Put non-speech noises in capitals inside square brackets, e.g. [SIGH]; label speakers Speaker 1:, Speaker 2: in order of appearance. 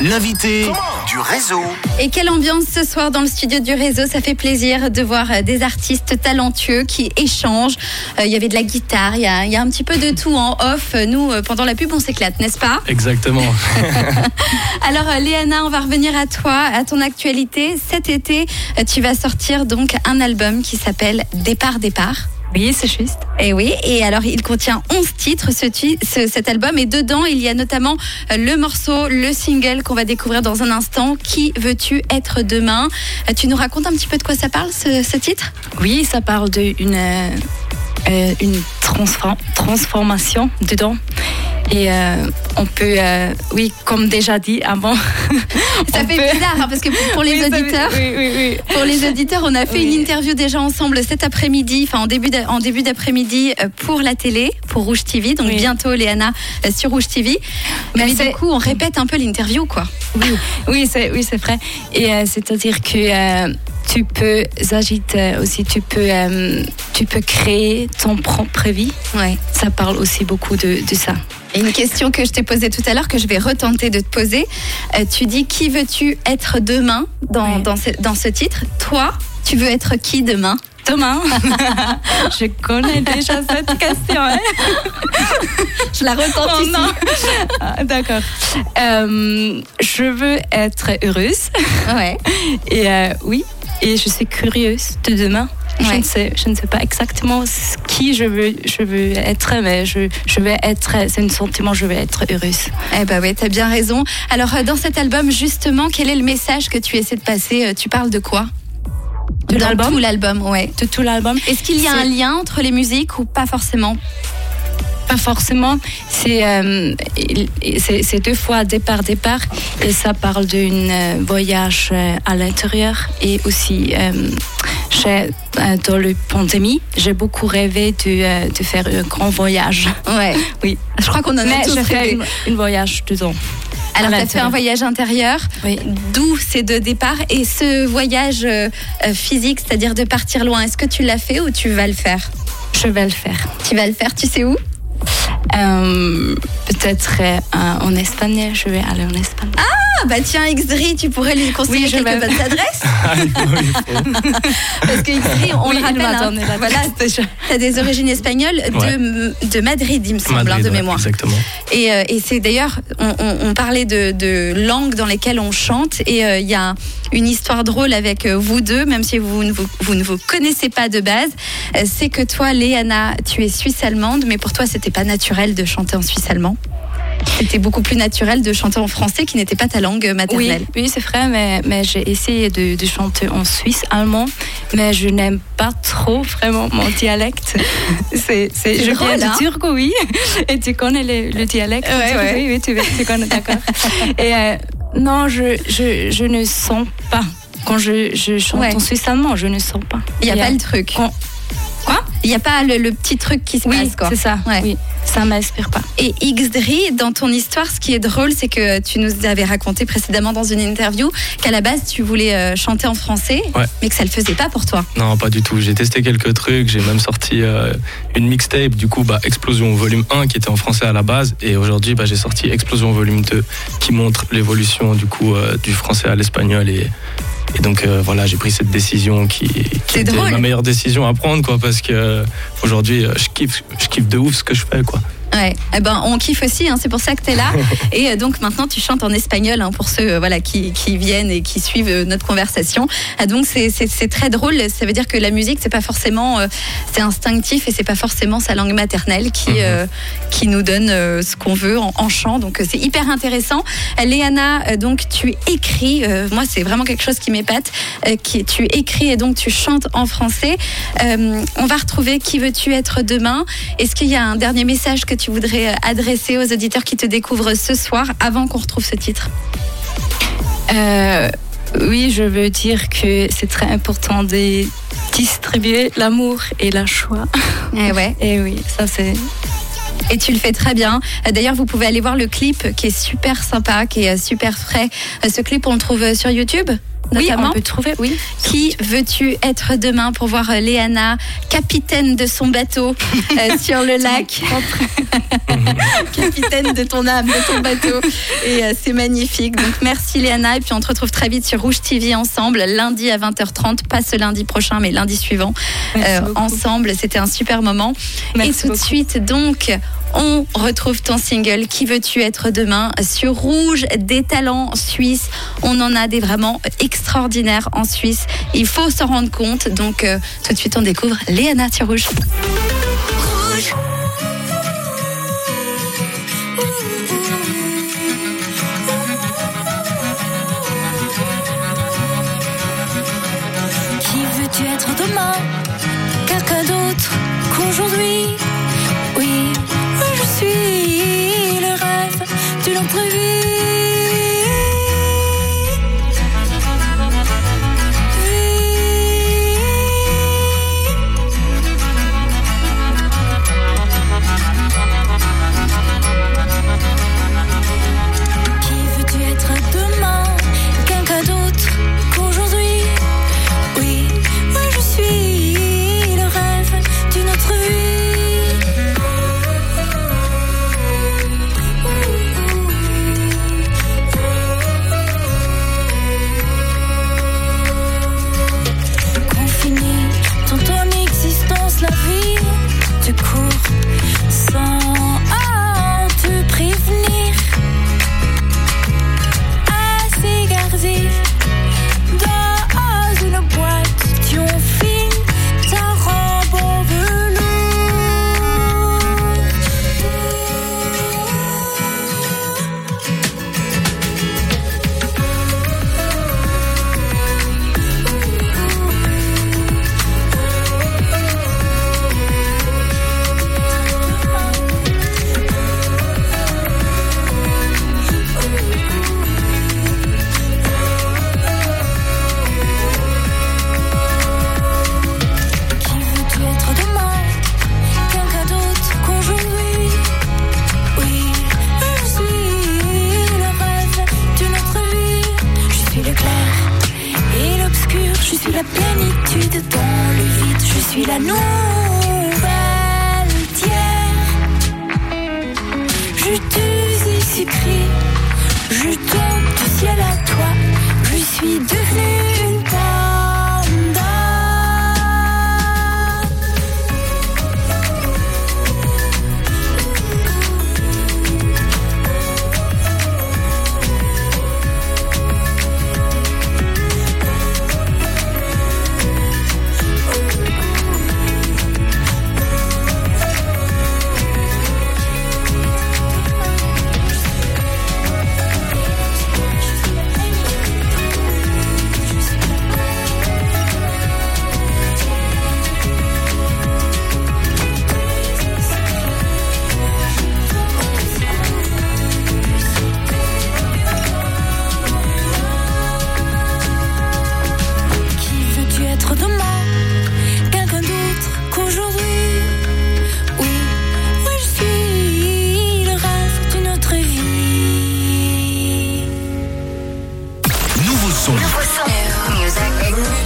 Speaker 1: l'invité du réseau.
Speaker 2: Et quelle ambiance ce soir dans le studio du réseau. Ça fait plaisir de voir euh, des artistes talentueux qui échangent. Euh, Il y avait de la guitare, il y, a, il y a un petit peu de tout en off. Nous, euh, pendant la pub, on s'éclate, n'est-ce pas?
Speaker 3: Exactement. [LAUGHS]
Speaker 2: Alors, Léana, on va revenir à toi, à ton actualité. Cet été, tu vas sortir donc un album qui s'appelle Départ, Départ.
Speaker 4: Oui, c'est juste.
Speaker 2: Et oui, et alors il contient 11 titres, ce, cet album, et dedans il y a notamment euh, le morceau, le single qu'on va découvrir dans un instant, Qui veux-tu être demain? Euh, Tu nous racontes un petit peu de quoi ça parle, ce, ce titre?
Speaker 4: Oui, ça parle d'une euh, euh, une transfor- transformation dedans. Et euh, on peut, euh, oui, comme déjà dit avant. [LAUGHS]
Speaker 2: Ça fait
Speaker 4: peut-
Speaker 2: bizarre, hein, parce que pour, les
Speaker 4: Oui, ça fait-
Speaker 2: auditeurs...
Speaker 4: Oui, oui, oui.
Speaker 2: Pour les auditeurs, on a fait une interview déjà ensemble cet après-midi, enfin en début d'a- en début d'après-midi euh, pour la télé, pour Rouge TV. Donc bientôt, Léana, sur Rouge TV. Mais,
Speaker 4: Mais
Speaker 2: du coup, on répète un peu l'interview, quoi.
Speaker 4: Oui, oui, c'est oui, c'est vrai. Et euh, c'est-à-dire que tu peux agiter aussi, tu peux, euh, tu peux créer ton propre vie.
Speaker 2: Ouais.
Speaker 4: Ça parle aussi beaucoup de, de ça.
Speaker 2: Et une question que je t'ai posée tout à l'heure, que je vais retenter de te poser. Euh, tu dis qui veux-tu être demain dans, dans, ce, dans ce titre? Toi, tu veux être qui demain?
Speaker 4: Thomas, [LAUGHS] je connais déjà cette question. hein. [LAUGHS]
Speaker 2: Je la retente
Speaker 4: Oh
Speaker 2: ici.
Speaker 4: Ah, D'accord. Euh, je veux être heureuse.
Speaker 2: Ouais.
Speaker 4: Et euh, oui, et je suis curieuse de demain. Je, ne sais, je ne sais pas exactement qui je veux, je veux être, mais je, je vais être, c'est un sentiment, je vais être heureuse.
Speaker 2: Eh ben oui, t'as bien raison. Alors euh, dans cet album, justement, quel est le message que tu essaies de passer Euh, Tu parles de quoi?
Speaker 4: De l'album?
Speaker 2: Tout l'album, ouais.
Speaker 4: De tout l'album.
Speaker 2: Est-ce qu'il y a un lien entre les musiques ou pas forcément?
Speaker 4: Pas forcément. C'est euh, deux fois départ départ et ça parle d'un euh, voyage euh, à l'intérieur et aussi euh, dans la pandémie j'ai beaucoup rêvé de, de faire un grand voyage.
Speaker 2: Ouais. [LAUGHS]
Speaker 4: Oui.
Speaker 2: Je crois qu'on en a
Speaker 4: Mais
Speaker 2: tous
Speaker 4: fait
Speaker 2: rêvé.
Speaker 4: un voyage dedans.
Speaker 2: Alors, tu as fait un voyage intérieur,
Speaker 4: Oui.
Speaker 2: d'où ces deux départs. Et ce voyage physique, c'est-à-dire de partir loin, est-ce que tu l'as fait ou tu vas le faire?
Speaker 4: Je vais le faire.
Speaker 2: Tu vas le faire, tu sais où?
Speaker 4: Peut-être euh, en Espagne, je vais aller en Espagne.
Speaker 2: Ah bah tiens, Xdri, tu pourrais lui conseiller
Speaker 4: Oui,
Speaker 2: quelques bonnes adresses [LAUGHS]
Speaker 3: Ah, il faut- il faut.
Speaker 2: Parce que Xdri, on
Speaker 4: Oui,
Speaker 2: le rappelle, hein, voilà, [LAUGHS] tu as des origines espagnoles de, de Madrid, il me semble, hein, de
Speaker 3: ouais,
Speaker 2: mémoire.
Speaker 3: Exactement.
Speaker 2: Et, euh, et c'est d'ailleurs, on, on- on parlait de, de langues dans lesquelles on chante, et euh, il y a une histoire drôle avec euh, vous deux, même si vous ne vous, vous ne vous connaissez pas de base. C'est que toi, Léana, tu es suisse-allemande, mais pour toi, c'était pas naturel de chanter en suisse-allemand. C'était beaucoup plus naturel de chanter en français, qui n'était pas ta langue
Speaker 4: Oui,
Speaker 2: maternelle.
Speaker 4: oui c'est vrai, mais, mais j'ai essayé de, de chanter en suisse allemand, mais je n'aime pas trop vraiment mon dialecte. [LAUGHS] C'est, je viens
Speaker 2: hein
Speaker 4: du turc, oui, et tu connais le, le dialecte?
Speaker 2: Ouais.
Speaker 4: Oui, oui, tu, tu connais, d'accord. [LAUGHS] Et euh, non, je, je, je ne sens pas. Quand je, je chante
Speaker 2: Ouais.
Speaker 4: en suisse allemand, je ne sens pas.
Speaker 2: Il n'y a pas le truc.
Speaker 4: quand-
Speaker 2: Il n'y a pas le, le petit truc qui se
Speaker 4: Oui,
Speaker 2: passe, quoi.
Speaker 4: c'est ça.
Speaker 2: Ouais.
Speaker 4: Oui, ça m'inspire pas.
Speaker 2: Et Xdri, dans ton histoire, ce qui est drôle, c'est que tu nous avais raconté précédemment dans une interview qu'à la base, tu voulais euh, chanter en français,
Speaker 3: Ouais.
Speaker 2: mais que ça le faisait pas pour toi.
Speaker 3: Non, pas du tout. J'ai testé quelques trucs. J'ai même sorti euh, une mixtape, du coup, bah, Explosion volume 1 qui était en français à la base. Et aujourd'hui, bah, j'ai sorti Explosion volume 2 qui montre l'évolution du coup euh, du français à l'espagnol. Et, et donc, euh, voilà, j'ai pris cette décision qui, était
Speaker 2: drôle.
Speaker 3: ma meilleure décision à prendre, quoi, parce que euh, aujourd'hui, euh, je kiffe, je kiffe de ouf ce que je fais, quoi.
Speaker 2: Ouais, eh ben, on kiffe aussi, hein, c'est pour ça que tu es là. [LAUGHS] et euh, donc maintenant, tu chantes en espagnol hein, pour ceux euh, voilà, qui, qui viennent et qui suivent euh, notre conversation. Ah, donc c'est- très drôle, ça veut dire que la musique, c'est pas forcément, euh, c'est instinctif et c'est pas forcément sa langue maternelle qui,
Speaker 3: Mhm.
Speaker 2: qui nous donne ce qu'on veut en, en chant. Donc c'est hyper intéressant. Léana, donc tu écris, moi c'est vraiment quelque chose qui m'épate, qui, tu écris et donc tu chantes en français. On va retrouver Qui veux-tu être demain? Est-ce qu'il y a un dernier message que tu voudrais euh, adresser aux auditeurs qui te découvrent ce soir avant qu'on retrouve ce titre
Speaker 4: Euh, oui, je veux dire que c'est très important de distribuer l'amour et la joie.
Speaker 2: Eh ouais. [LAUGHS]
Speaker 4: Et oui, ça c'est.
Speaker 2: Et tu le fais très bien. D'ailleurs, vous pouvez aller voir le clip qui est super sympa, qui est super frais. Euh, Ce clip, on le trouve sur YouTube? Notamment.
Speaker 5: Oui, on peut trouver, oui.
Speaker 2: Qui veux-tu être demain pour voir euh, Léana, capitaine de son bateau euh, [LAUGHS] sur le lac? [LAUGHS] Capitaine de ton âme, de ton bateau. Et euh, c'est magnifique. Donc merci Léana. Et puis on te retrouve très vite sur Rouge TV ensemble, lundi à 20h30. Pas ce lundi prochain, mais lundi suivant. Ensemble, c'était un super moment.
Speaker 5: Merci
Speaker 2: et tout de suite, donc, on retrouve ton single Qui veux-tu être demain sur Rouge des talents suisses. On en a des vraiment extraordinaires en Suisse. Il faut s'en rendre compte. Donc, euh, tout de suite, on découvre Léana sur Rouge.
Speaker 4: Qui veux-tu être demain? Quelqu'un d'autre qu'aujourd'hui? Autre Qui plénitude dans le vide Je suis la nuit